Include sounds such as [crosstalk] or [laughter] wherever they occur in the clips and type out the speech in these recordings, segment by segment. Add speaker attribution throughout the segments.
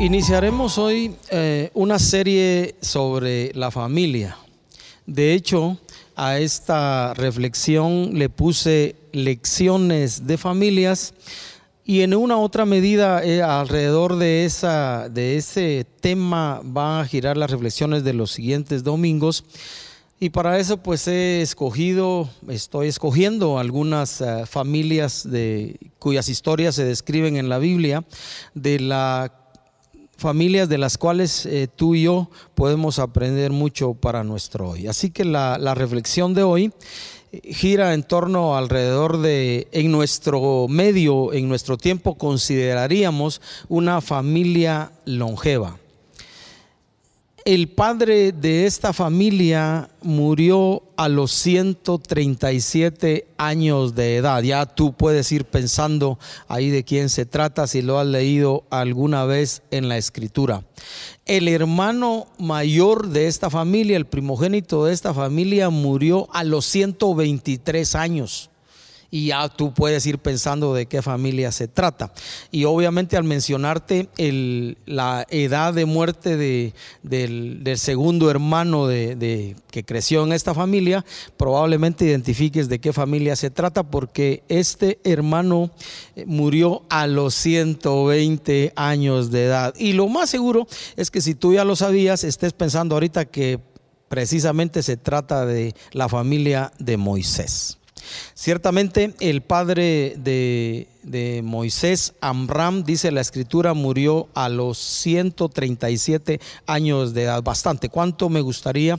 Speaker 1: Iniciaremos hoy eh, una serie sobre la familia. De hecho, a esta reflexión le puse lecciones de familias y en una otra medida eh, alrededor de, esa, de ese tema van a girar las reflexiones de los siguientes domingos. Y para eso pues he escogido, estoy escogiendo algunas eh, familias de, cuyas historias se describen en la Biblia, de la familias de las cuales eh, tú y yo podemos aprender mucho para nuestro hoy. Así que la, reflexión de hoy eh, gira en torno alrededor de, en nuestro medio, en nuestro tiempo, consideraríamos una familia longeva el padre de esta familia murió a los 137 años de edad. Ya tú puedes ir pensando ahí de quién se trata si lo has leído alguna vez en la escritura. El hermano mayor de esta familia, el primogénito de esta familia, murió a los 123 años y ya tú puedes ir pensando de qué familia se trata. Y obviamente al mencionarte la edad de muerte del, segundo hermano de, que creció en esta familia, probablemente identifiques de qué familia se trata porque este hermano eh, murió a los 120 años de edad. Y lo más seguro es que si tú ya lo sabías, estés pensando ahorita que precisamente se trata de la familia de Moisés. Ciertamente el padre de, Moisés, Amram, dice la escritura, murió a los 137 años de edad. Bastante. ¿Cuánto me gustaría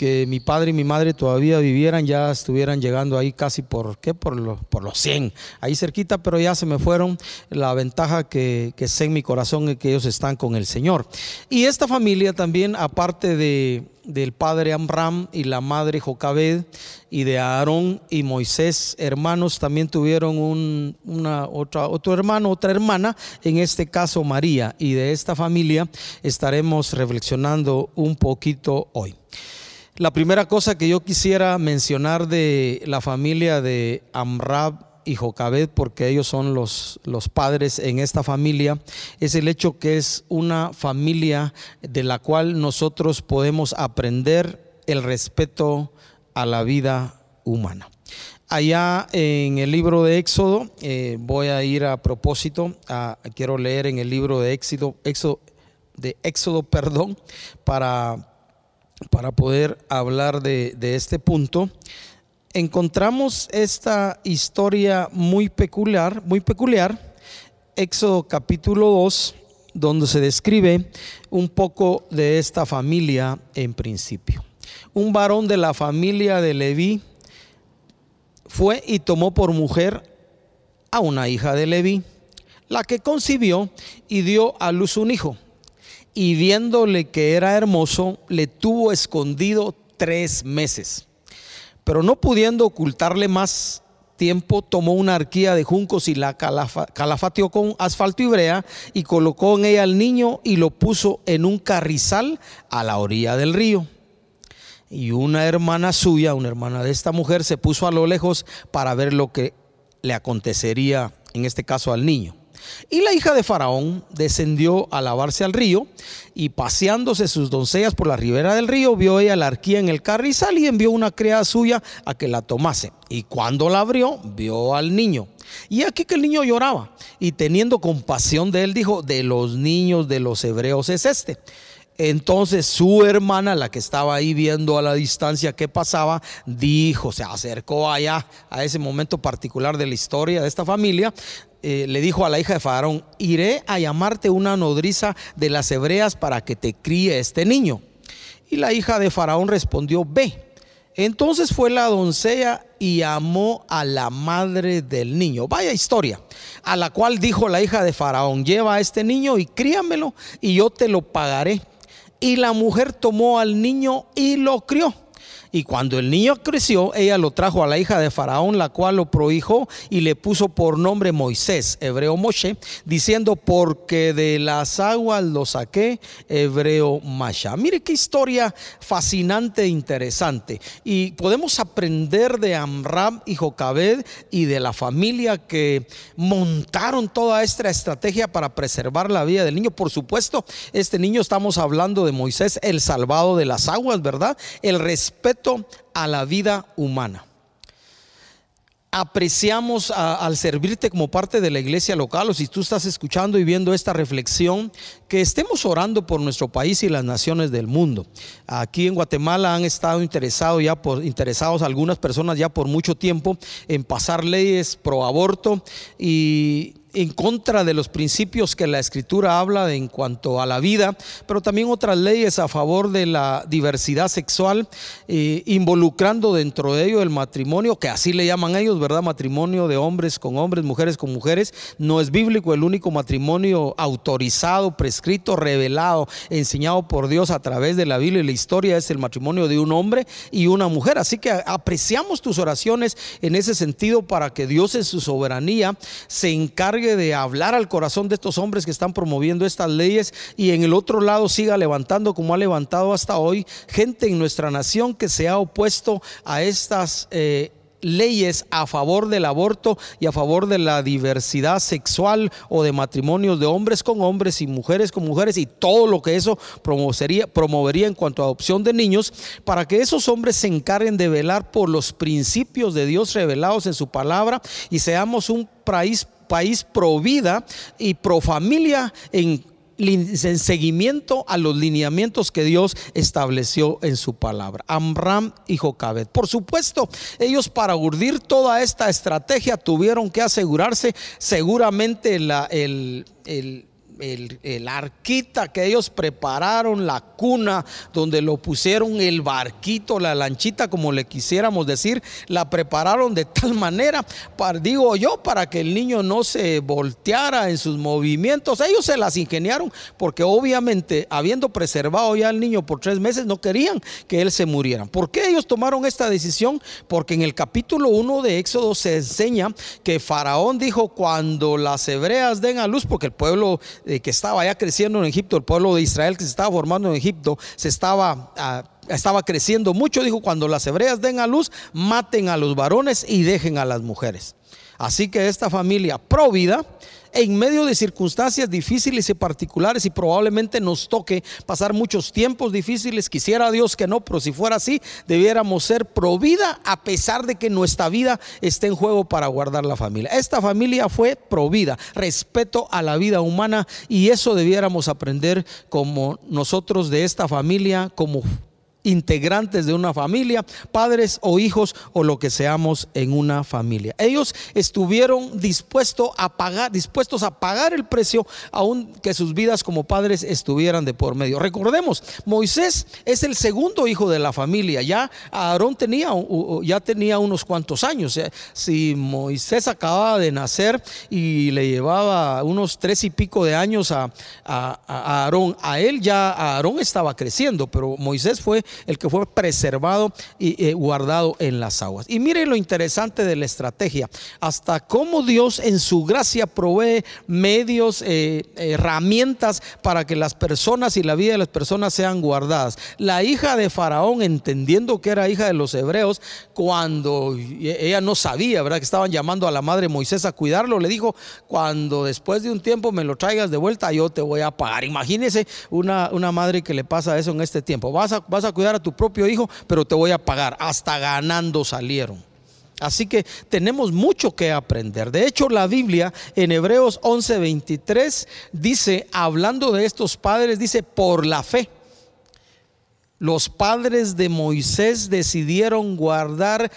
Speaker 1: que mi padre y mi madre todavía vivieran, ya estuvieran llegando ahí casi por, ¿qué? Por, por los 100, ahí cerquita, pero ya se me fueron. La ventaja que, que sé en mi corazón es que ellos están con el Señor. Y esta familia también, aparte de, del padre Amram y la madre Jocabed y de Aarón y Moisés, hermanos, también tuvieron un, una, otra, otro hermano, otra hermana, en este caso María, y de esta familia estaremos reflexionando un poquito hoy. La primera cosa que yo quisiera mencionar de la familia de Amrab y Jocabed, porque ellos son los, los padres en esta familia, es el hecho que es una familia de la cual nosotros podemos aprender el respeto a la vida humana. Allá en el libro de Éxodo, eh, voy a ir a propósito, quiero leer en el libro de Éxodo, Éxodo, de Éxodo, [laughs] perdón, para para poder hablar de, este punto, encontramos esta historia muy peculiar, muy peculiar, Éxodo capítulo 2, donde se describe un poco de esta familia en principio. Un varón de la familia de Leví fue y tomó por mujer a una hija de Leví, la que concibió y dio a luz un hijo y viéndole que era hermoso, le tuvo escondido tres meses. Pero no pudiendo ocultarle más tiempo, tomó una arquía de juncos y la calafateó con asfalto y brea y colocó en ella al niño y lo puso en un carrizal a la orilla del río. Y una hermana suya, una hermana de esta mujer, se puso a lo lejos para ver lo que le acontecería, en este caso al niño. Y la hija de Faraón descendió a lavarse al río y paseándose sus doncellas por la ribera del río, vio ella la arquía en el carrizal y envió una criada suya a que la tomase. Y cuando la abrió, vio al niño. Y aquí que el niño lloraba y teniendo compasión de él, dijo, de los niños de los hebreos es este. Entonces su hermana, la que estaba ahí viendo a la distancia qué pasaba, dijo, se acercó allá a ese momento particular de la historia de esta familia, eh, le dijo a la hija de Faraón, iré a llamarte una nodriza de las hebreas para que te críe este niño. Y la hija de Faraón respondió, ve. Entonces fue la doncella y llamó a la madre del niño. Vaya historia. A la cual dijo la hija de Faraón, lleva a este niño y críamelo y yo te lo pagaré. Y la mujer tomó al niño y lo crió. Y cuando el niño creció, ella lo trajo a la hija de Faraón, la cual lo prohijó y le puso por nombre Moisés, hebreo Moshe, diciendo, porque de las aguas lo saqué, hebreo Masha. Mire qué historia fascinante e interesante. Y podemos aprender de Amram y Jocabed y de la familia que montaron toda esta estrategia para preservar la vida del niño. Por supuesto, este niño estamos hablando de Moisés, el salvado de las aguas, ¿verdad? El respeto a la vida humana. Apreciamos al servirte como parte de la iglesia local o si tú estás escuchando y viendo esta reflexión, que estemos orando por nuestro país y las naciones del mundo. Aquí en Guatemala han estado interesados ya por, interesados algunas personas ya por mucho tiempo en pasar leyes pro aborto y en contra de los principios que la escritura habla en cuanto a la vida, pero también otras leyes a favor de la diversidad sexual, eh, involucrando dentro de ello el matrimonio, que así le llaman ellos, ¿verdad? Matrimonio de hombres con hombres, mujeres con mujeres. No es bíblico el único matrimonio autorizado, prescrito, revelado, enseñado por Dios a través de la Biblia y la historia es el matrimonio de un hombre y una mujer. Así que apreciamos tus oraciones en ese sentido para que Dios en su soberanía se encargue de hablar al corazón de estos hombres que están promoviendo estas leyes y en el otro lado siga levantando como ha levantado hasta hoy gente en nuestra nación que se ha opuesto a estas eh, leyes a favor del aborto y a favor de la diversidad sexual o de matrimonios de hombres con hombres y mujeres con mujeres y todo lo que eso promovería, promovería en cuanto a adopción de niños, para que esos hombres se encarguen de velar por los principios de Dios revelados en su palabra y seamos un país país pro vida y pro familia en en seguimiento a los lineamientos que Dios estableció en su palabra. Amram y Jocabed. Por supuesto, ellos para urdir toda esta estrategia tuvieron que asegurarse seguramente la, el, el el, arquita que ellos prepararon, la cuna donde lo pusieron, el barquito, la lanchita, como le quisiéramos decir, la prepararon de tal manera, para, digo yo, para que el niño no se volteara en sus movimientos. Ellos se las ingeniaron porque obviamente, habiendo preservado ya al niño por tres meses, no querían que él se muriera. ¿Por qué ellos tomaron esta decisión? Porque en el capítulo 1 de Éxodo se enseña que Faraón dijo, cuando las hebreas den a luz, porque el pueblo eh, que estaba ya creciendo en Egipto, el pueblo de Israel que se estaba formando en Egipto, se estaba... Ah, estaba creciendo mucho, dijo, cuando las hebreas den a luz, maten a los varones y dejen a las mujeres. Así que esta familia provida en medio de circunstancias difíciles y particulares y probablemente nos toque pasar muchos tiempos difíciles. Quisiera Dios que no, pero si fuera así, debiéramos ser provida a pesar de que nuestra vida esté en juego para guardar la familia. Esta familia fue provida, respeto a la vida humana y eso debiéramos aprender como nosotros de esta familia, como integrantes de una familia, padres o hijos o lo que seamos en una familia. Ellos estuvieron dispuestos a pagar, dispuestos a pagar el precio aunque sus vidas como padres estuvieran de por medio. Recordemos, Moisés es el segundo hijo de la familia. Ya Aarón tenía ya tenía unos cuantos años. Eh, si Moisés acababa de nacer y le llevaba unos tres y pico de años a Aarón, a él ya Aarón estaba creciendo, pero Moisés fue el que fue preservado y eh, guardado en las aguas. Y mire lo interesante de la estrategia, hasta cómo Dios en su gracia provee medios, eh, herramientas para que las personas y la vida de las personas sean guardadas. La hija de Faraón, entendiendo que era hija de los hebreos, cuando ella no sabía, ¿verdad? Que estaban llamando a la madre Moisés a cuidarlo, le dijo, cuando después de un tiempo me lo traigas de vuelta, yo te voy a pagar. Imagínese una, una madre que le pasa eso en este tiempo. Vas a, vas a cuidar a tu propio hijo, pero te voy a pagar. Hasta ganando salieron. Así que tenemos mucho que aprender. De hecho, la Biblia en Hebreos 11:23 dice, hablando de estos padres, dice, por la fe. Los padres de Moisés decidieron guardar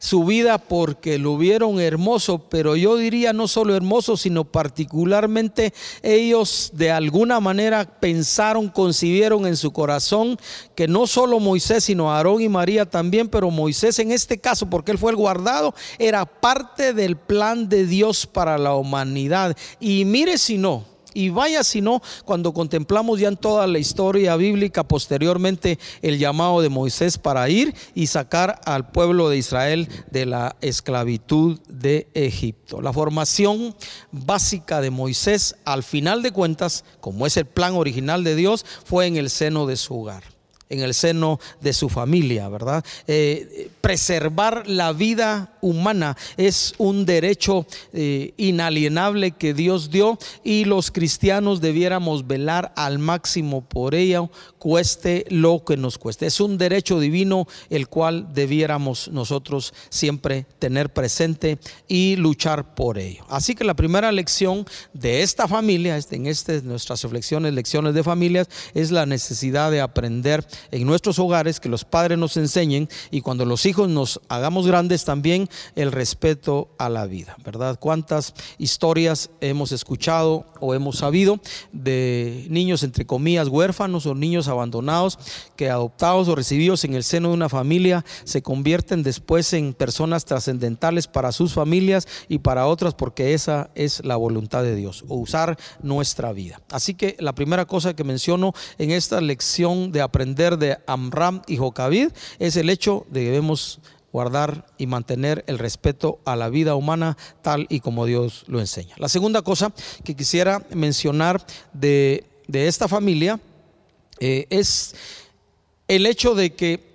Speaker 1: su vida porque lo vieron hermoso, pero yo diría no solo hermoso, sino particularmente ellos de alguna manera pensaron, concibieron en su corazón que no solo Moisés, sino Aarón y María también, pero Moisés en este caso, porque él fue el guardado, era parte del plan de Dios para la humanidad. Y mire si no, Y vaya si no, cuando contemplamos ya en toda la historia bíblica posteriormente el llamado de Moisés para ir y sacar al pueblo de Israel de la esclavitud de Egipto. La formación básica de Moisés, al final de cuentas, como es el plan original de Dios, fue en el seno de su hogar en el seno de su familia, ¿verdad? Eh, preservar la vida humana es un derecho eh, inalienable que Dios dio y los cristianos debiéramos velar al máximo por ella, cueste lo que nos cueste. Es un derecho divino el cual debiéramos nosotros siempre tener presente y luchar por ello. Así que la primera lección de esta familia, este, en este, nuestras reflexiones, lecciones de familias, es la necesidad de aprender en nuestros hogares, que los padres nos enseñen y cuando los hijos nos hagamos grandes también el respeto a la vida, ¿verdad? ¿Cuántas historias hemos escuchado o hemos sabido de niños entre comillas huérfanos o niños abandonados que adoptados o recibidos en el seno de una familia se convierten después en personas trascendentales para sus familias y para otras porque esa es la voluntad de Dios, usar nuestra vida. Así que la primera cosa que menciono en esta lección de aprender de Amram y Jocavid es el hecho de que debemos guardar y mantener el respeto a la vida humana tal y como Dios lo enseña. La segunda cosa que quisiera mencionar de, esta familia eh, es el hecho de que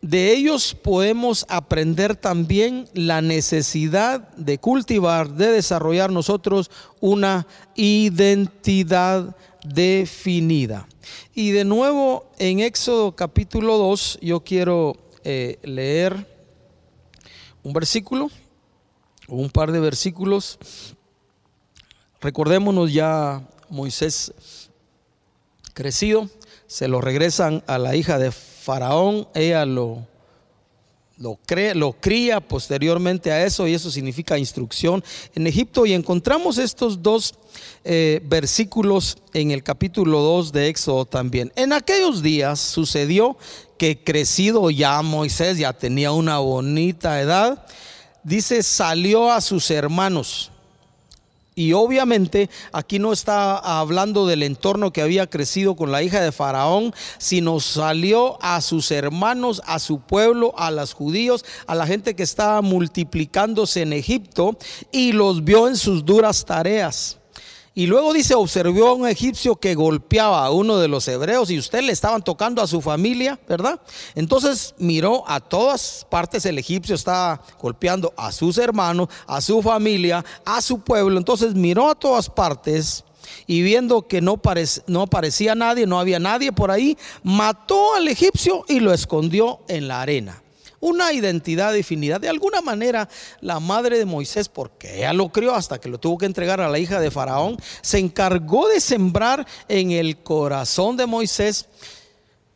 Speaker 1: de ellos podemos aprender también la necesidad de cultivar, de desarrollar nosotros una identidad definida. Y de nuevo en Éxodo capítulo 2 yo quiero eh, leer un versículo o un par de versículos. Recordémonos ya Moisés crecido, se lo regresan a la hija de Faraón, ella lo, lo, cree, lo cría posteriormente a eso y eso significa instrucción en Egipto y encontramos estos dos eh, versículos en el capítulo 2 de Éxodo también. En aquellos días sucedió que crecido ya Moisés, ya tenía una bonita edad, dice, salió a sus hermanos. Y obviamente aquí no está hablando del entorno que había crecido con la hija de Faraón, sino salió a sus hermanos, a su pueblo, a los judíos, a la gente que estaba multiplicándose en Egipto y los vio en sus duras tareas. Y luego dice, observó a un egipcio que golpeaba a uno de los hebreos y usted le estaban tocando a su familia, ¿verdad? Entonces miró a todas partes, el egipcio estaba golpeando a sus hermanos, a su familia, a su pueblo. Entonces miró a todas partes y viendo que no, no aparecía nadie, no había nadie por ahí, mató al egipcio y lo escondió en la arena una identidad definida. De alguna manera, la madre de Moisés, porque ella lo crió hasta que lo tuvo que entregar a la hija de Faraón, se encargó de sembrar en el corazón de Moisés.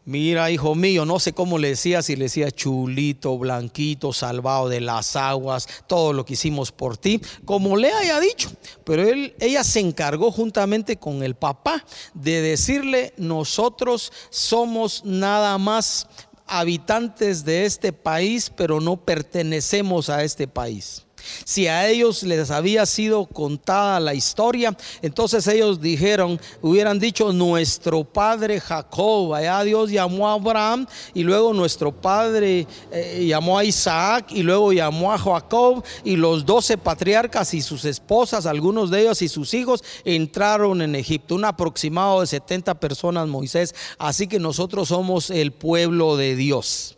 Speaker 1: Mira, hijo mío, no sé cómo le decía, si le decía chulito, blanquito, salvado de las aguas, todo lo que hicimos por ti, como le haya dicho. Pero ella se encargó juntamente con el papá de decirle, nosotros somos nada más habitantes de este país, pero no pertenecemos a este país. Si a ellos les había sido contada la historia, entonces ellos dijeron, hubieran dicho, nuestro padre Jacob, allá Dios llamó a Abraham y luego nuestro padre eh, llamó a Isaac y luego llamó a Jacob y los doce patriarcas y sus esposas, algunos de ellos y sus hijos, entraron en Egipto, un aproximado de 70 personas Moisés, así que nosotros somos el pueblo de Dios.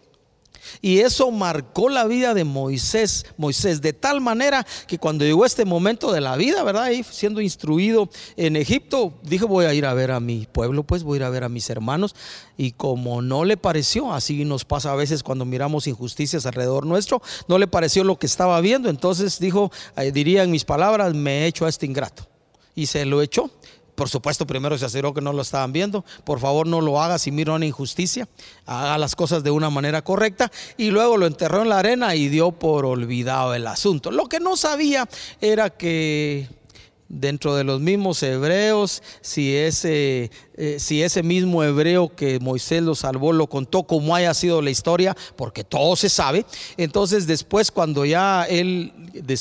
Speaker 1: Y eso marcó la vida de Moisés, Moisés, de tal manera que cuando llegó este momento de la vida, ¿verdad? Ahí siendo instruido en Egipto, dijo, voy a ir a ver a mi pueblo, pues voy a ir a ver a mis hermanos. Y como no le pareció, así nos pasa a veces cuando miramos injusticias alrededor nuestro, no le pareció lo que estaba viendo. Entonces dijo, eh, diría en mis palabras, me he hecho a este ingrato. Y se lo echó. Por supuesto, primero se aseguró que no lo estaban viendo. Por favor, no lo haga si mira una injusticia. Haga las cosas de una manera correcta. Y luego lo enterró en la arena y dio por olvidado el asunto. Lo que no sabía era que dentro de los mismos hebreos, si ese eh, si ese mismo hebreo que Moisés lo salvó lo contó como haya sido la historia, porque todo se sabe. Entonces después cuando ya él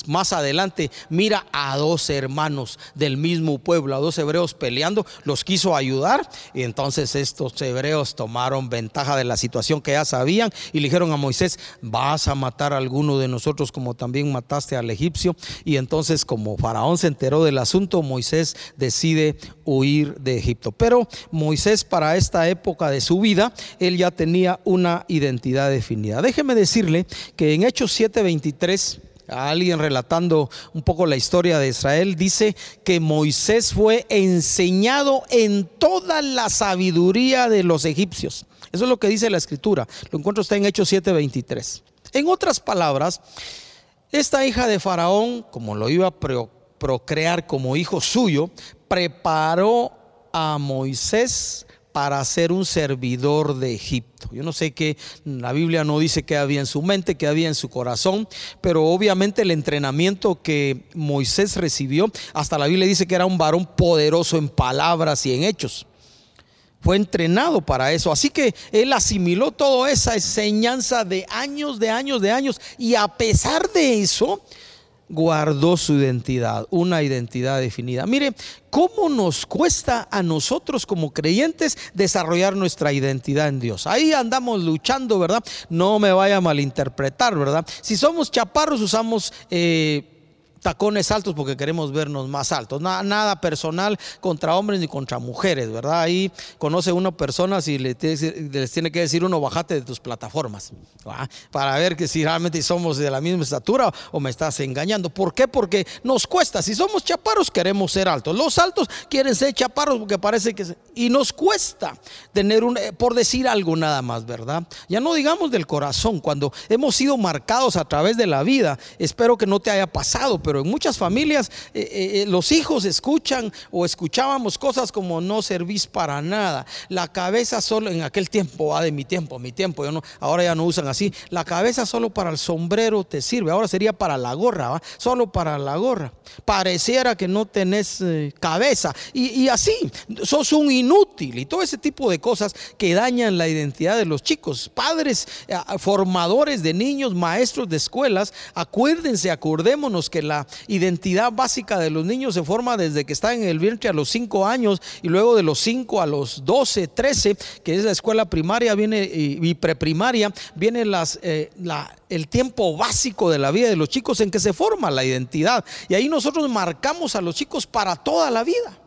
Speaker 1: más adelante mira a dos hermanos del mismo pueblo, a dos hebreos peleando, los quiso ayudar y entonces estos hebreos tomaron ventaja de la situación que ya sabían y le dijeron a Moisés, vas a matar a alguno de nosotros como también mataste al egipcio. Y entonces como Faraón se enteró del asunto, Moisés decide huir de Egipto. Pero Moisés para esta época de su vida, él ya tenía una identidad definida. Déjeme decirle que en Hechos 7:23 alguien relatando un poco la historia de Israel, dice que Moisés fue enseñado en toda la sabiduría de los egipcios. Eso es lo que dice la escritura. Lo encuentro está en Hechos 7:23. En otras palabras, esta hija de Faraón, como lo iba a procrear como hijo suyo, preparó a Moisés para ser un servidor de Egipto. Yo no sé qué, la Biblia no dice qué había en su mente, qué había en su corazón, pero obviamente el entrenamiento que Moisés recibió, hasta la Biblia dice que era un varón poderoso en palabras y en hechos. Fue entrenado para eso. Así que él asimiló toda esa enseñanza de años, de años, de años. Y a pesar de eso, guardó su identidad, una identidad definida. Mire, ¿cómo nos cuesta a nosotros como creyentes desarrollar nuestra identidad en Dios? Ahí andamos luchando, ¿verdad? No me vaya a malinterpretar, ¿verdad? Si somos chaparros, usamos... Eh, tacones altos porque queremos vernos más altos. Nada, nada, personal contra hombres ni contra mujeres, ¿verdad? Ahí conoce uno personas y les tiene que decir uno, bajate de tus plataformas, para ver que si realmente somos de la misma estatura o me estás engañando. ¿Por qué? Porque nos cuesta. Si somos chaparros, queremos ser altos. Los altos quieren ser chaparros porque parece que... Y nos cuesta tener un... Eh, por decir algo nada más, ¿verdad? Ya no digamos del corazón, cuando hemos sido marcados a través de la vida, espero que no te haya pasado, pero en muchas familias eh, eh, eh, los hijos escuchan o escuchábamos cosas como no servís para nada. La cabeza solo, en aquel tiempo, va de mi tiempo, mi tiempo, yo no, ahora ya no usan así. La cabeza solo para el sombrero te sirve, ahora sería para la gorra, ¿va? solo para la gorra. Pareciera que no tenés cabeza. Y, y así, sos un inútil y todo ese tipo de cosas que dañan la identidad de los chicos. Padres, formadores de niños, maestros de escuelas, acuérdense, acordémonos que la identidad básica de los niños se forma desde que están en el vientre a los 5 años y luego de los 5 a los 12, 13, que es la escuela primaria viene y, preprimaria, viene las, eh, el tiempo básico de la vida de los chicos en que se forma la identidad. Y ahí nosotros marcamos a los chicos para toda la vida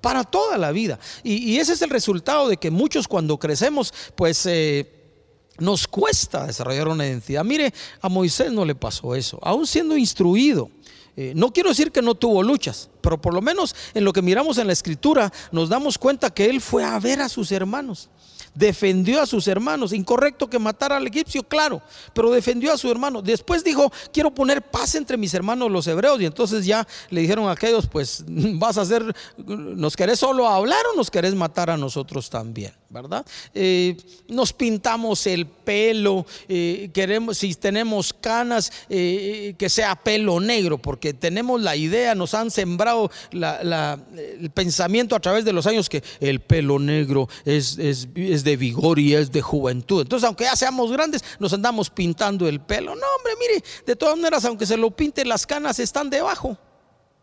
Speaker 1: para toda la vida. Y, ese es el resultado de que muchos cuando crecemos, pues eh, nos cuesta desarrollar una identidad. Mire, a Moisés no le pasó eso, aún siendo instruido. Eh, no quiero decir que no tuvo luchas, pero por lo menos en lo que miramos en la escritura nos damos cuenta que él fue a ver a sus hermanos defendió a sus hermanos. Incorrecto que matara al egipcio, claro, pero defendió a su hermano. Después dijo, quiero poner paz entre mis hermanos los hebreos. Y entonces ya le dijeron a aquellos, pues [laughs] vas a hacer, ¿nos querés solo hablar o nos querés matar a nosotros también? ¿Verdad? Eh, nos pintamos el pelo, eh, queremos, si tenemos canas, eh, que sea pelo negro, porque tenemos la idea, nos han sembrado el pensamiento a través de los años que el pelo negro es, es, es de vigor y es de juventud. Entonces, aunque ya seamos grandes, nos andamos pintando el pelo. No, hombre, mire, de todas maneras, aunque se lo pinte, las canas están debajo.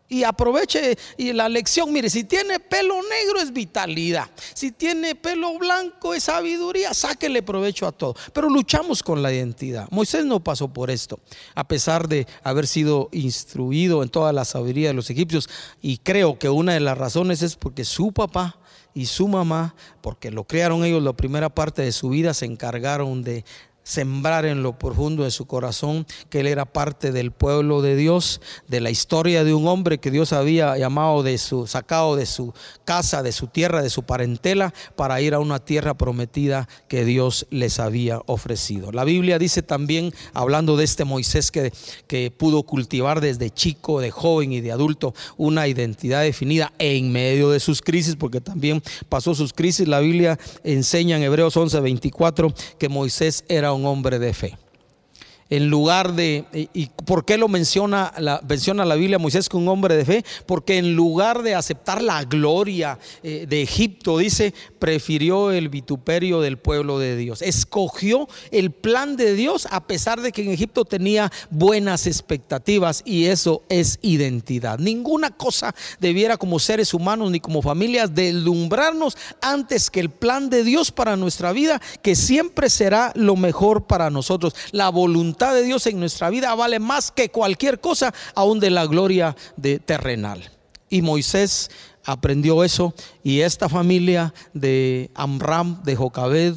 Speaker 1: Y aproveche y la lección, mire, si tiene pelo negro es vitalidad, si tiene pelo blanco es sabiduría, sáquele provecho a todo. Pero luchamos con la identidad. Moisés no pasó por esto, a pesar de haber sido instruido en toda la sabiduría de los egipcios. Y creo que una de las razones es porque su papá y su mamá, porque lo crearon ellos la primera parte de su vida, se encargaron de sembrar en lo profundo de su corazón que él era parte del pueblo de Dios, de la historia de un hombre que Dios había llamado de su sacado de su casa, de su tierra, de su parentela para ir a una tierra prometida que Dios les había ofrecido. La Biblia dice también hablando de este Moisés que, que pudo cultivar desde chico, de joven y de adulto una identidad definida en medio de sus crisis, porque también pasó sus crisis. La Biblia enseña en Hebreos 11:24 que Moisés era un hombre de fe. en lugar de, y, por qué lo menciona la, menciona la Biblia Moisés que un hombre de fe? Porque en lugar de aceptar la gloria eh, de Egipto, dice, prefirió el vituperio del pueblo de Dios. Escogió el plan de Dios a pesar de que en Egipto tenía buenas expectativas y eso es identidad. Ninguna cosa debiera como seres humanos ni como familias deslumbrarnos antes que el plan de Dios para nuestra vida, que siempre será lo mejor para nosotros. La voluntad de Dios en nuestra vida vale más que cualquier cosa, aún de la gloria de terrenal. Y Moisés aprendió eso y esta familia de Amram, de Jocabed,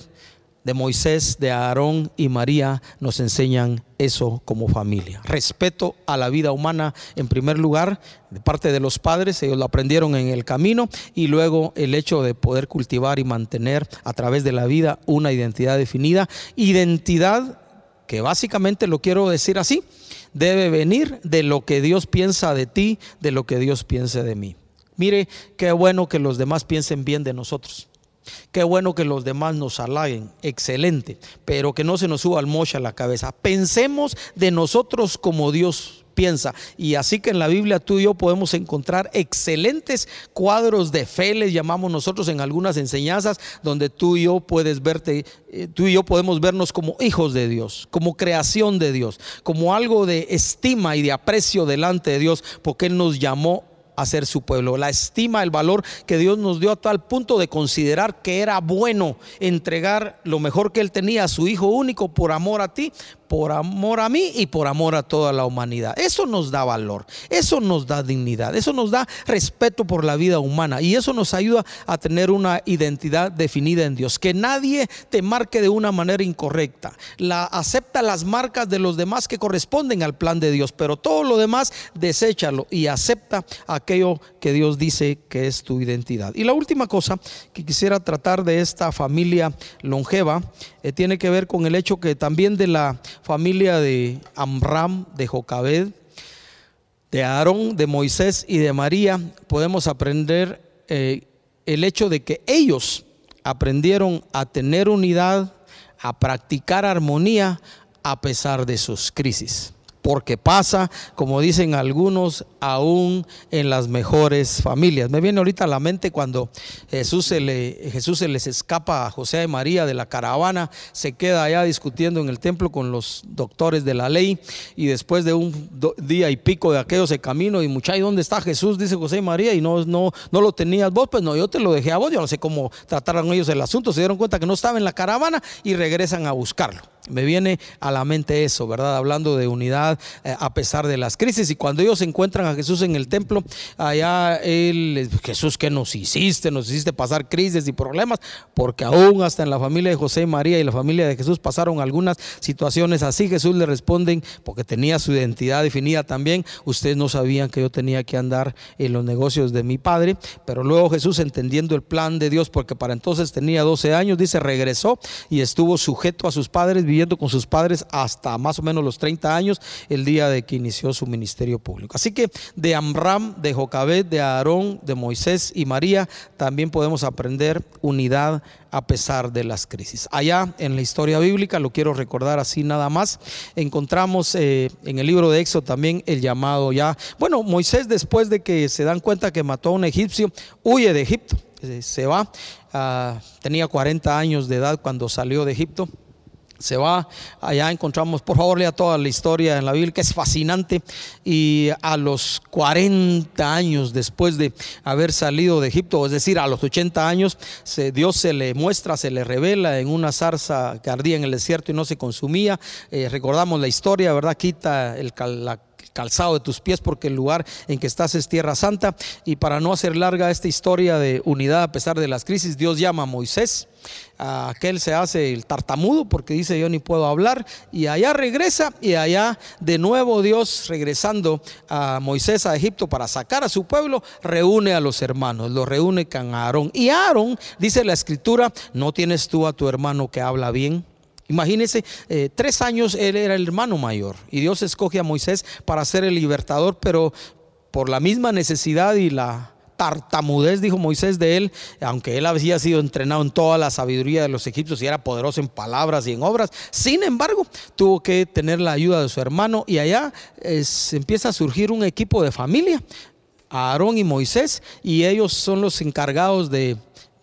Speaker 1: de Moisés, de Aarón y María nos enseñan eso como familia. Respeto a la vida humana en primer lugar, de parte de los padres, ellos lo aprendieron en el camino, y luego el hecho de poder cultivar y mantener a través de la vida una identidad definida, identidad que básicamente lo quiero decir así, debe venir de lo que Dios piensa de ti, de lo que Dios piensa de mí. Mire, qué bueno que los demás piensen bien de nosotros. Qué bueno que los demás nos halaguen, excelente, pero que no se nos suba el mocha a la cabeza. Pensemos de nosotros como Dios piensa. Y así que en la Biblia tú y yo podemos encontrar excelentes cuadros de fe, les llamamos nosotros en algunas enseñanzas, donde tú y yo puedes verte, eh, tú y yo podemos vernos como hijos de Dios, como creación de Dios, como algo de estima y de aprecio delante de Dios, porque Él nos llamó a ser su pueblo. La estima, el valor que Dios nos dio a tal punto de considerar que era bueno entregar lo mejor que Él tenía a su Hijo único por amor a ti, por amor a mí y por amor a toda la humanidad. Eso nos da valor, eso nos da dignidad, eso nos da respeto por la vida humana y eso nos ayuda a tener una identidad definida en Dios. Que nadie te marque de una manera incorrecta. La acepta las marcas de los demás que corresponden al plan de Dios, pero todo lo demás deséchalo y acepta aquello que Dios dice que es tu identidad. Y la última cosa que quisiera tratar de esta familia longeva eh, tiene que ver con el hecho que también de la familia de Amram, de Jocabed, de Aarón, de Moisés y de María, podemos aprender eh, el hecho de que ellos aprendieron a tener unidad, a practicar armonía a pesar de sus crisis porque pasa, como dicen algunos, aún en las mejores familias. Me viene ahorita a la mente cuando Jesús se, se les escapa a José y María de la caravana, se queda allá discutiendo en el templo con los doctores de la ley y después de un día y pico de aquellos de camino y muchachos, ¿dónde está Jesús? Dice José y María y no, no, no lo tenías vos, pues no, yo te lo dejé a vos, yo no sé cómo trataron ellos el asunto, se dieron cuenta que no estaba en la caravana y regresan a buscarlo. Me viene a la mente eso, ¿verdad? Hablando de unidad eh, a pesar de las crisis. Y cuando ellos encuentran a Jesús en el templo, allá él, Jesús, ¿qué nos hiciste? Nos hiciste pasar crisis y problemas, porque aún hasta en la familia de José y María y la familia de Jesús pasaron algunas situaciones así. Jesús le responden, porque tenía su identidad definida también, ustedes no sabían que yo tenía que andar en los negocios de mi padre, pero luego Jesús entendiendo el plan de Dios, porque para entonces tenía 12 años, dice, regresó y estuvo sujeto a sus padres, con sus padres hasta más o menos los 30 años, el día de que inició su ministerio público. Así que de Amram, de Jocabed, de Aarón, de Moisés y María, también podemos aprender unidad a pesar de las crisis. Allá en la historia bíblica, lo quiero recordar así nada más, encontramos eh, en el libro de Éxodo también el llamado ya, bueno, Moisés después de que se dan cuenta que mató a un egipcio, huye de Egipto, eh, se va, ah, tenía 40 años de edad cuando salió de Egipto se va, allá encontramos, por favor lea toda la historia en la Biblia, que es fascinante, y a los 40 años después de haber salido de Egipto, es decir, a los 80 años, Dios se le muestra, se le revela en una zarza que ardía en el desierto y no se consumía, eh, recordamos la historia, ¿verdad? Quita el, calzado de tus pies porque el lugar en que estás es tierra santa. Y para no hacer larga esta historia de unidad a pesar de las crisis, Dios llama a Moisés. Aquel se hace el tartamudo porque dice yo ni puedo hablar y allá regresa y allá de nuevo Dios regresando a Moisés a Egipto para sacar a su pueblo reúne a los hermanos, los reúne con Aarón. Y Aarón dice la escritura no tienes tú a tu hermano que habla bien Imagínense, eh, tres años él era el hermano mayor y Dios escoge a Moisés para ser el libertador, pero por la misma necesidad y la tartamudez, dijo Moisés de él, aunque él había sido entrenado en toda la sabiduría de los egipcios y era poderoso en palabras y en obras. Sin embargo, tuvo que tener la ayuda de su hermano y allá empieza a surgir un equipo de familia. Aarón y Moisés, y ellos son los encargados de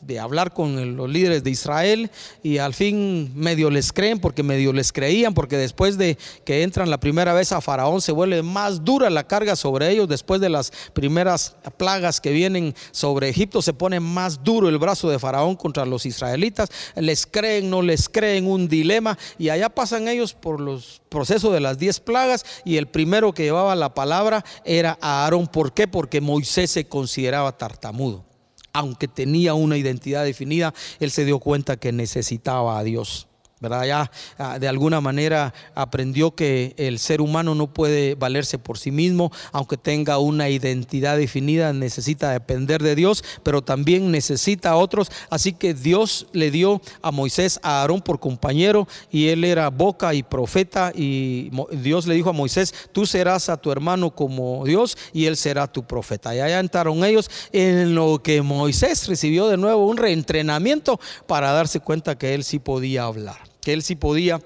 Speaker 1: de hablar con los líderes de Israel y al fin medio les creen porque medio les creían porque después de que entran la primera vez a Faraón se vuelve más dura la carga sobre ellos. Después de las primeras plagas que vienen sobre Egipto se pone más duro el brazo de Faraón contra los israelitas. Les creen no les creen un dilema. Y allá pasan ellos por los procesos de las diez plagas y el primero que llevaba la palabra era Aarón. ¿por qué? porque Moisés se consideraba tartamudo aunque tenía una identidad definida, él se dio cuenta que necesitaba a Dios. ¿Verdad? Ya ah, de alguna manera aprendió que el ser humano no puede valerse por sí mismo, aunque tenga una identidad definida, necesita depender de Dios, pero también necesita a otros. Así que Dios le dio a Moisés a Aarón por compañero y él era boca y profeta y Dios le dijo a Moisés, tú serás a tu hermano como Dios y él será tu profeta. Y allá entraron ellos en lo que Moisés recibió de nuevo un reentrenamiento para darse cuenta que él sí podía hablar que él sí podía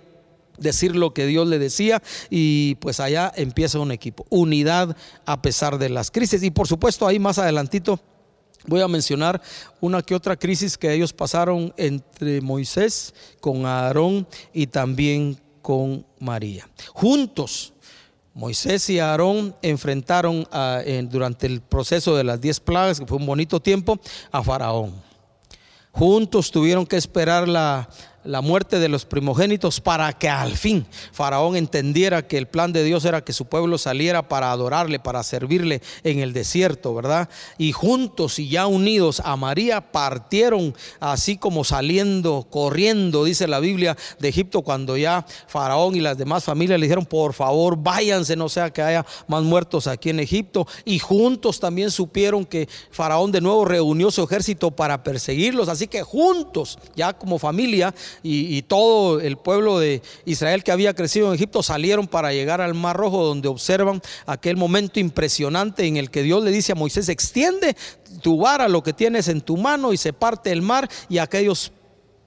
Speaker 1: decir lo que Dios le decía y pues allá empieza un equipo, unidad a pesar de las crisis y por supuesto ahí más adelantito voy a mencionar una que otra crisis que ellos pasaron entre Moisés con Aarón y también con María. Juntos Moisés y Aarón enfrentaron durante el proceso de las diez plagas, que fue un bonito tiempo, a Faraón. Juntos tuvieron que esperar la, la muerte de los primogénitos para que al fin Faraón entendiera que el plan de Dios era que su pueblo saliera para adorarle, para servirle en el desierto, ¿verdad? Y juntos y ya unidos a María partieron así como saliendo, corriendo, dice la Biblia, de Egipto cuando ya Faraón y las demás familias le dijeron, por favor, váyanse, no sea que haya más muertos aquí en Egipto. Y juntos también supieron que Faraón de nuevo reunió su ejército para perseguirlos. Así que juntos, ya como familia, y, todo el pueblo de Israel que había crecido en Egipto salieron para llegar al Mar Rojo donde observan aquel momento impresionante en el que Dios le dice a Moisés, extiende tu vara, lo que tienes en tu mano y se parte el mar y aquellos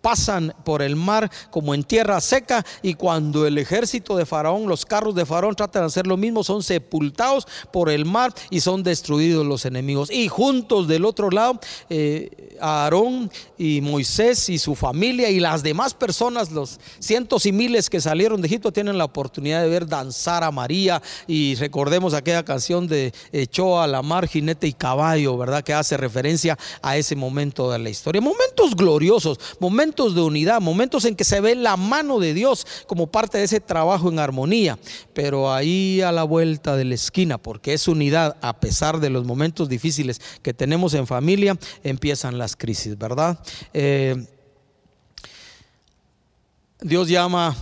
Speaker 1: pasan por el mar como en tierra seca y cuando el ejército de Faraón, los carros de Faraón tratan de hacer lo mismo, son sepultados por el mar y son destruidos los enemigos. Y juntos del otro lado, eh, Aarón y Moisés y su familia y las demás personas, los cientos y miles que salieron de Egipto, tienen la oportunidad de ver danzar a María y recordemos aquella canción de Echó a la mar, jinete y caballo, ¿verdad? Que hace referencia a ese momento de la historia. Momentos gloriosos, momentos de unidad, momentos en que se ve la mano de Dios como parte de ese trabajo en armonía, pero ahí a la vuelta de la esquina, porque es unidad a pesar de los momentos difíciles que tenemos en familia, empiezan las crisis, ¿verdad? Eh, Dios llama,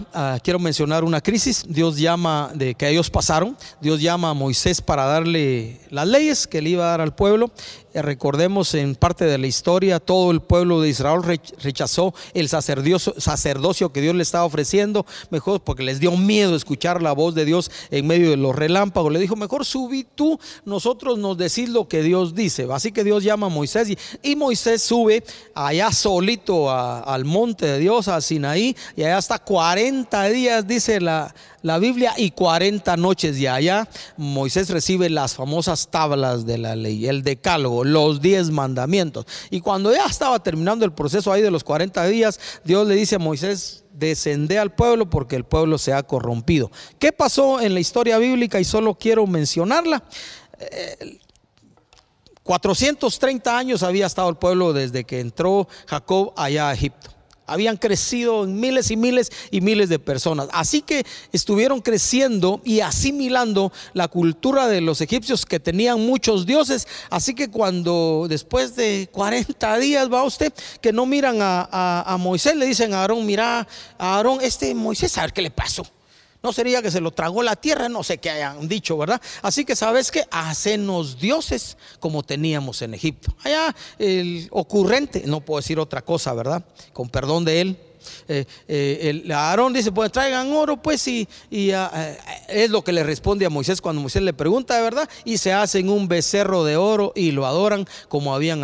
Speaker 1: quiero mencionar una crisis, Dios llama de que ellos pasaron, Dios llama a Moisés para darle las leyes que le iba a dar al pueblo recordemos en parte de la historia, todo el pueblo de Israel rechazó el sacerdocio, que Dios le estaba ofreciendo, mejor porque les dio miedo escuchar la voz de Dios en medio de los relámpagos. Le dijo, mejor subí tú, nosotros nos decís lo que Dios dice. Así que Dios llama a Moisés y, Moisés sube allá solito al monte de Dios, a Sinaí, y allá hasta 40 días, dice la, la Biblia y 40 noches de allá Moisés recibe las famosas tablas de la ley, el decálogo, los 10 mandamientos. Y cuando ya estaba terminando el proceso ahí de los 40 días, Dios le dice a Moisés, descende al pueblo porque el pueblo se ha corrompido. ¿Qué pasó en la historia bíblica? Y solo quiero mencionarla. 430 eh, años había estado el pueblo desde que entró Jacob allá a Egipto habían crecido en miles y miles y miles de personas. Así que estuvieron creciendo y asimilando la cultura de los egipcios que tenían muchos dioses. Así que cuando después de 40 días va usted, que no miran a, Moisés, le dicen a Aarón, mira, a Aarón, este Moisés, a ver qué le pasó. No sería que se lo tragó la tierra, no sé qué hayan dicho, ¿verdad? Así que sabes que hacenos dioses como teníamos en Egipto. Allá el ocurrente, no puedo decir otra cosa, ¿verdad? Con perdón de él, Eh, eh, Aarón dice, pues traigan oro, pues, y, y ah, eh, es lo que le responde a Moisés cuando Moisés le pregunta, verdad, y se hacen un becerro de oro y lo adoran como habían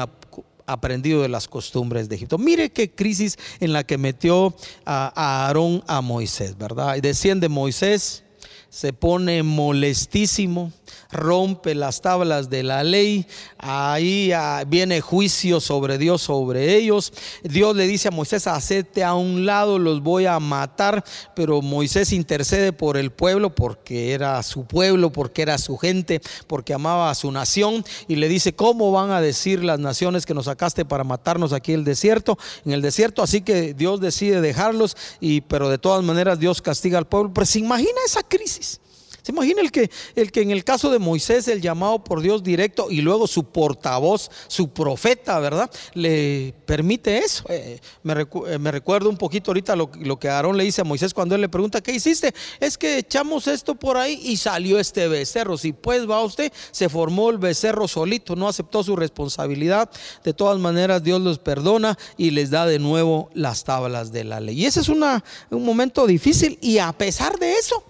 Speaker 1: aprendido de las costumbres de Egipto. Mire qué crisis en la que metió a, Aarón a Moisés, ¿verdad? Y desciende Moisés, se pone molestísimo rompe las tablas de la ley, ahí ah, viene juicio sobre Dios, sobre ellos. Dios le dice a Moisés, hacete a un lado, los voy a matar, pero Moisés intercede por el pueblo porque era su pueblo, porque era su gente, porque amaba a su nación y le dice, ¿cómo van a decir las naciones que nos sacaste para matarnos aquí en el desierto? En el desierto, así que Dios decide dejarlos y pero de todas maneras Dios castiga al pueblo. Pero se imagina esa crisis. ¿Se imagina el que, el que en el caso de Moisés, el llamado por Dios directo y luego su portavoz, su profeta, ¿verdad? Le permite eso. Eh, eh, me, recuerdo un poquito ahorita lo, que Aarón le dice a Moisés cuando él le pregunta, ¿qué hiciste? Es que echamos esto por ahí y salió este becerro. Si pues va usted, se formó el becerro solito, no aceptó su responsabilidad. De todas maneras, Dios los perdona y les da de nuevo las tablas de la ley. Y ese es un momento difícil y a pesar de eso,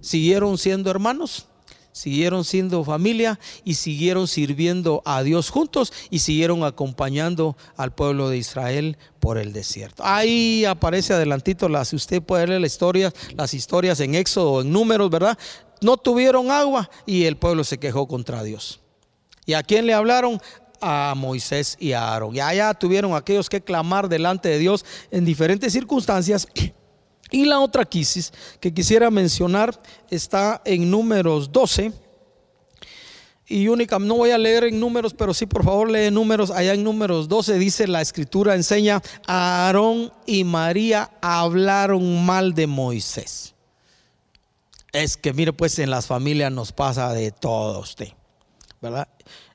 Speaker 1: siguieron siendo hermanos, siguieron siendo familia y siguieron sirviendo a Dios juntos y siguieron acompañando al pueblo de Israel por el desierto. Ahí aparece adelantito, si usted puede leer la historia, las historias en Éxodo, en números, ¿verdad? No tuvieron agua y el pueblo se quejó contra Dios. ¿Y a quién le hablaron? a Moisés y a Aarón. Y allá tuvieron aquellos que clamar delante de Dios en diferentes circunstancias [clears throat] y la otra crisis que quisiera mencionar está en números 12. Y única, no voy a leer en números, pero sí, por favor, lee números. Allá en números 12 dice la escritura, enseña, Aarón y María hablaron mal de Moisés. Es que, mire, pues en las familias nos pasa de todo usted, ¿verdad?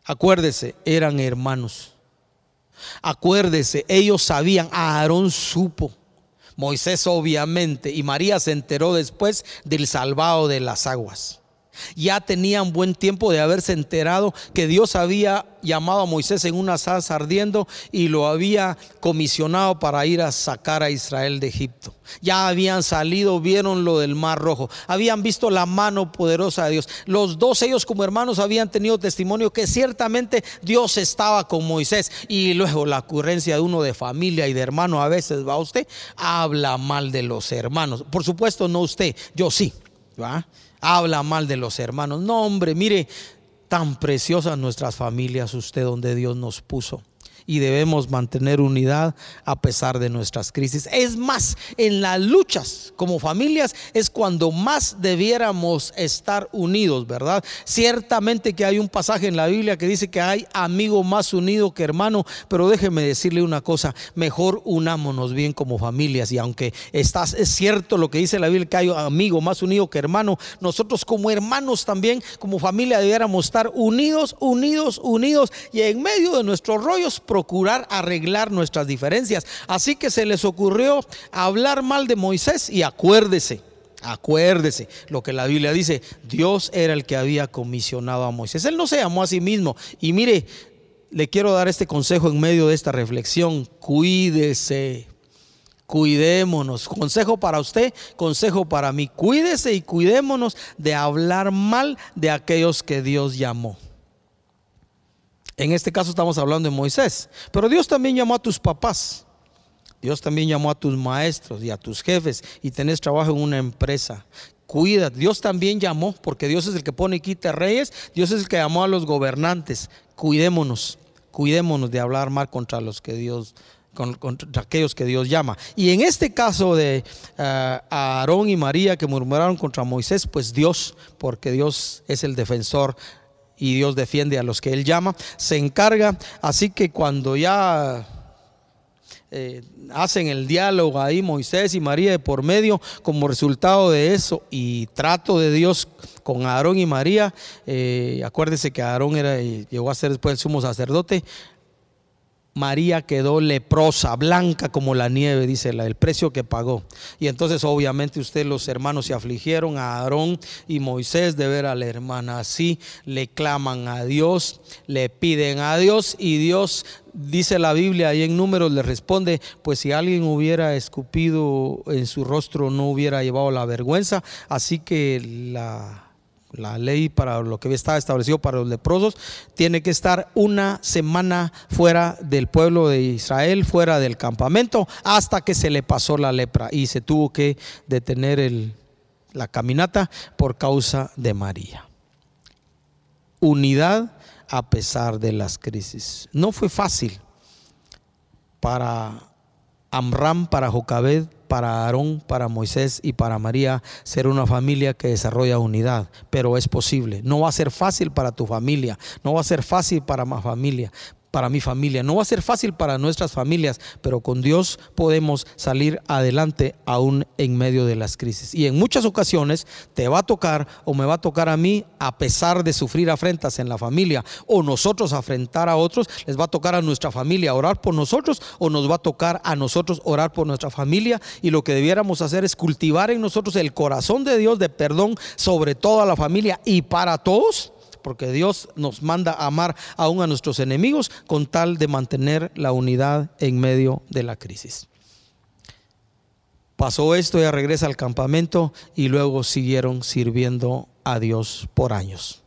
Speaker 1: Acuérdese, eran hermanos. Acuérdese, ellos sabían, Aarón supo Moisés obviamente y María se enteró después del salvado de las aguas. Ya tenían buen tiempo de haberse enterado que Dios había llamado a Moisés en una salsa ardiendo y lo había comisionado para ir a sacar a Israel de Egipto. Ya habían salido, vieron lo del Mar Rojo, habían visto la mano poderosa de Dios. Los dos ellos como hermanos habían tenido testimonio que ciertamente Dios estaba con Moisés. Y luego la ocurrencia de uno de familia y de hermano a veces va usted, habla mal de los hermanos. Por supuesto no usted, yo sí. ¿va? Habla mal de los hermanos. No, hombre, mire, tan preciosas nuestras familias, usted donde Dios nos puso y debemos mantener unidad a pesar de nuestras crisis. Es más, en las luchas como familias es cuando más debiéramos estar unidos, ¿verdad? Ciertamente que hay un pasaje en la Biblia que dice que hay amigo más unido que hermano, pero déjeme decirle una cosa, mejor unámonos bien como familias y aunque estás, es cierto lo que dice la Biblia que hay amigo más unido que hermano, nosotros como hermanos también, como familia debiéramos estar unidos, unidos, unidos y en medio de nuestros rollos procurar arreglar nuestras diferencias. Así que se les ocurrió hablar mal de Moisés y acuérdese. Acuérdese lo que la Biblia dice, Dios era el que había comisionado a Moisés. Él no se llamó a sí mismo. Y mire, le quiero dar este consejo en medio de esta reflexión. Cuídese, cuidémonos. Consejo para usted, consejo para mí. Cuídese y cuidémonos de hablar mal de aquellos que Dios llamó. En este caso estamos hablando de Moisés. Pero Dios también llamó a tus papás. Dios también llamó a tus maestros y a tus jefes y tenés trabajo en una empresa. Cuida, Dios también llamó, porque Dios es el que pone y quita reyes, Dios es el que llamó a los gobernantes. Cuidémonos, cuidémonos de hablar mal contra los que Dios, contra aquellos que Dios llama. Y en este caso de uh, Aarón y María que murmuraron contra Moisés, pues Dios, porque Dios es el defensor y Dios defiende a los que Él llama, se encarga. Así que cuando ya eh, hacen el diálogo ahí Moisés y María de por medio, como resultado de eso y trato de Dios con Aarón y María, eh, acuérdese que Aarón era, llegó a ser después el sumo sacerdote, María quedó leprosa, blanca como la nieve, dice la, el precio que pagó. Y entonces obviamente usted, los hermanos se afligieron a Aarón y Moisés de ver a la hermana así, le claman a Dios, le piden a Dios y Dios dice la Biblia ahí en números le responde, pues si alguien hubiera escupido en su rostro no hubiera llevado la vergüenza, así que la la ley para lo que está establecido para los leprosos, tiene que estar una semana fuera del pueblo de Israel, fuera del campamento, hasta que se le pasó la lepra y se tuvo que detener la caminata por causa de María. Unidad a pesar de las crisis. No fue fácil para Amram, para Jocabed, para Aarón, para Moisés y para María ser una familia que desarrolla unidad, pero es posible. No va a ser fácil para tu familia, no va a ser fácil para más familia, para mi familia. No va a ser fácil para nuestras familias, pero con Dios podemos salir adelante aún en medio de las crisis. Y en muchas ocasiones te va a tocar o me va a tocar a mí, a pesar de sufrir afrentas en la familia, o nosotros afrentar a otros, les va a tocar a nuestra familia orar por nosotros, o nos va a tocar a nosotros orar por nuestra familia. Y lo que debiéramos hacer es cultivar en nosotros el corazón de Dios de perdón sobre toda la familia y para todos porque Dios nos manda a amar aún a nuestros enemigos con tal de mantener la unidad en medio de la crisis. Pasó esto, ella regresa al campamento y luego siguieron sirviendo a Dios por años.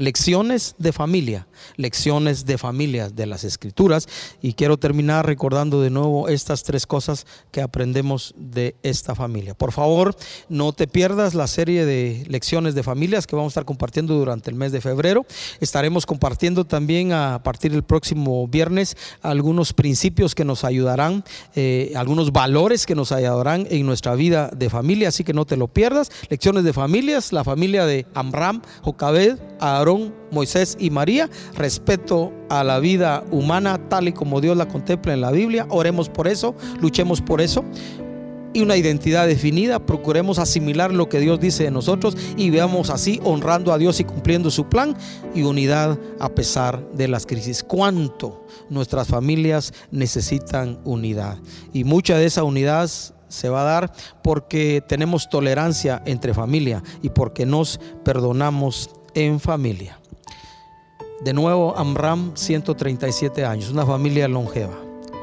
Speaker 1: Lecciones de familia, lecciones de familia de las escrituras. Y quiero terminar recordando de nuevo estas tres cosas que aprendemos de esta familia. Por favor, no te pierdas la serie de lecciones de familias que vamos a estar compartiendo durante el mes de febrero. Estaremos compartiendo también a partir del próximo viernes algunos principios que nos ayudarán, eh, algunos valores que nos ayudarán en nuestra vida de familia. Así que no te lo pierdas. Lecciones de familias, la familia de Amram, Jocabed, Aarón Moisés y María, respeto a la vida humana tal y como Dios la contempla en la Biblia. Oremos por eso, luchemos por eso. Y una identidad definida, procuremos asimilar lo que Dios dice de nosotros y veamos así honrando a Dios y cumpliendo su plan y unidad a pesar de las crisis. ¿Cuánto nuestras familias necesitan unidad? Y mucha de esa unidad se va a dar porque tenemos tolerancia entre familia y porque nos perdonamos en familia. De nuevo, Amram, 137 años, una familia longeva.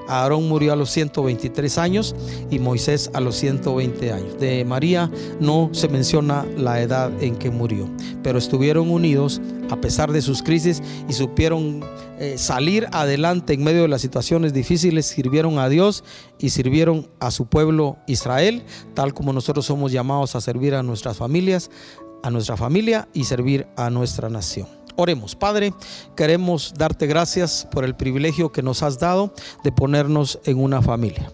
Speaker 1: Aarón murió a los 123 años y Moisés a los 120 años. De María no se menciona la edad en que murió, pero estuvieron unidos a pesar de sus crisis y supieron eh, salir adelante en medio de las situaciones difíciles, sirvieron a Dios y sirvieron a su pueblo Israel, tal como nosotros somos llamados a servir a nuestras familias, a nuestra familia y servir a nuestra nación. Oremos, Padre, queremos darte gracias por el privilegio que nos has dado de ponernos en una familia.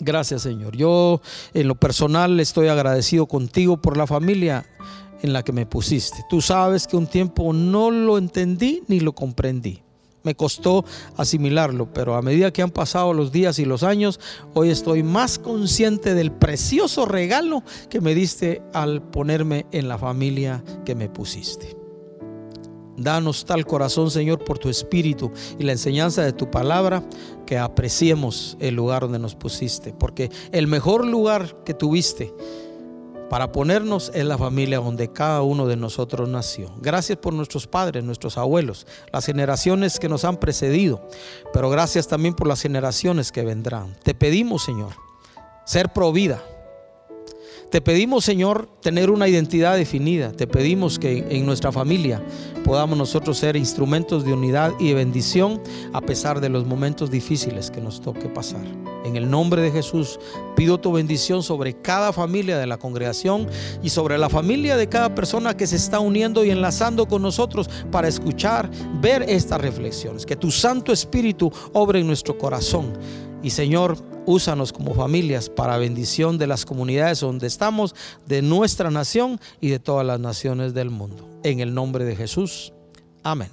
Speaker 1: Gracias, Señor. Yo en lo personal estoy agradecido contigo por la familia en la que me pusiste. Tú sabes que un tiempo no lo entendí ni lo comprendí me costó asimilarlo, pero a medida que han pasado los días y los años, hoy estoy más consciente del precioso regalo que me diste al ponerme en la familia que me pusiste. Danos tal corazón, Señor, por tu espíritu y la enseñanza de tu palabra, que apreciemos el lugar donde nos pusiste, porque el mejor lugar que tuviste para ponernos en la familia donde cada uno de nosotros nació. Gracias por nuestros padres, nuestros abuelos, las generaciones que nos han precedido, pero gracias también por las generaciones que vendrán. Te pedimos, Señor, ser provida te pedimos, Señor, tener una identidad definida. Te pedimos que en nuestra familia podamos nosotros ser instrumentos de unidad y de bendición a pesar de los momentos difíciles que nos toque pasar. En el nombre de Jesús pido tu bendición sobre cada familia de la congregación y sobre la familia de cada persona que se está uniendo y enlazando con nosotros para escuchar, ver estas reflexiones. Que tu Santo Espíritu obre en nuestro corazón. Y Señor, úsanos como familias para bendición de las comunidades donde estamos, de nuestra nación y de todas las naciones del mundo. En el nombre de Jesús. Amén.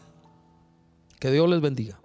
Speaker 1: Que Dios les bendiga.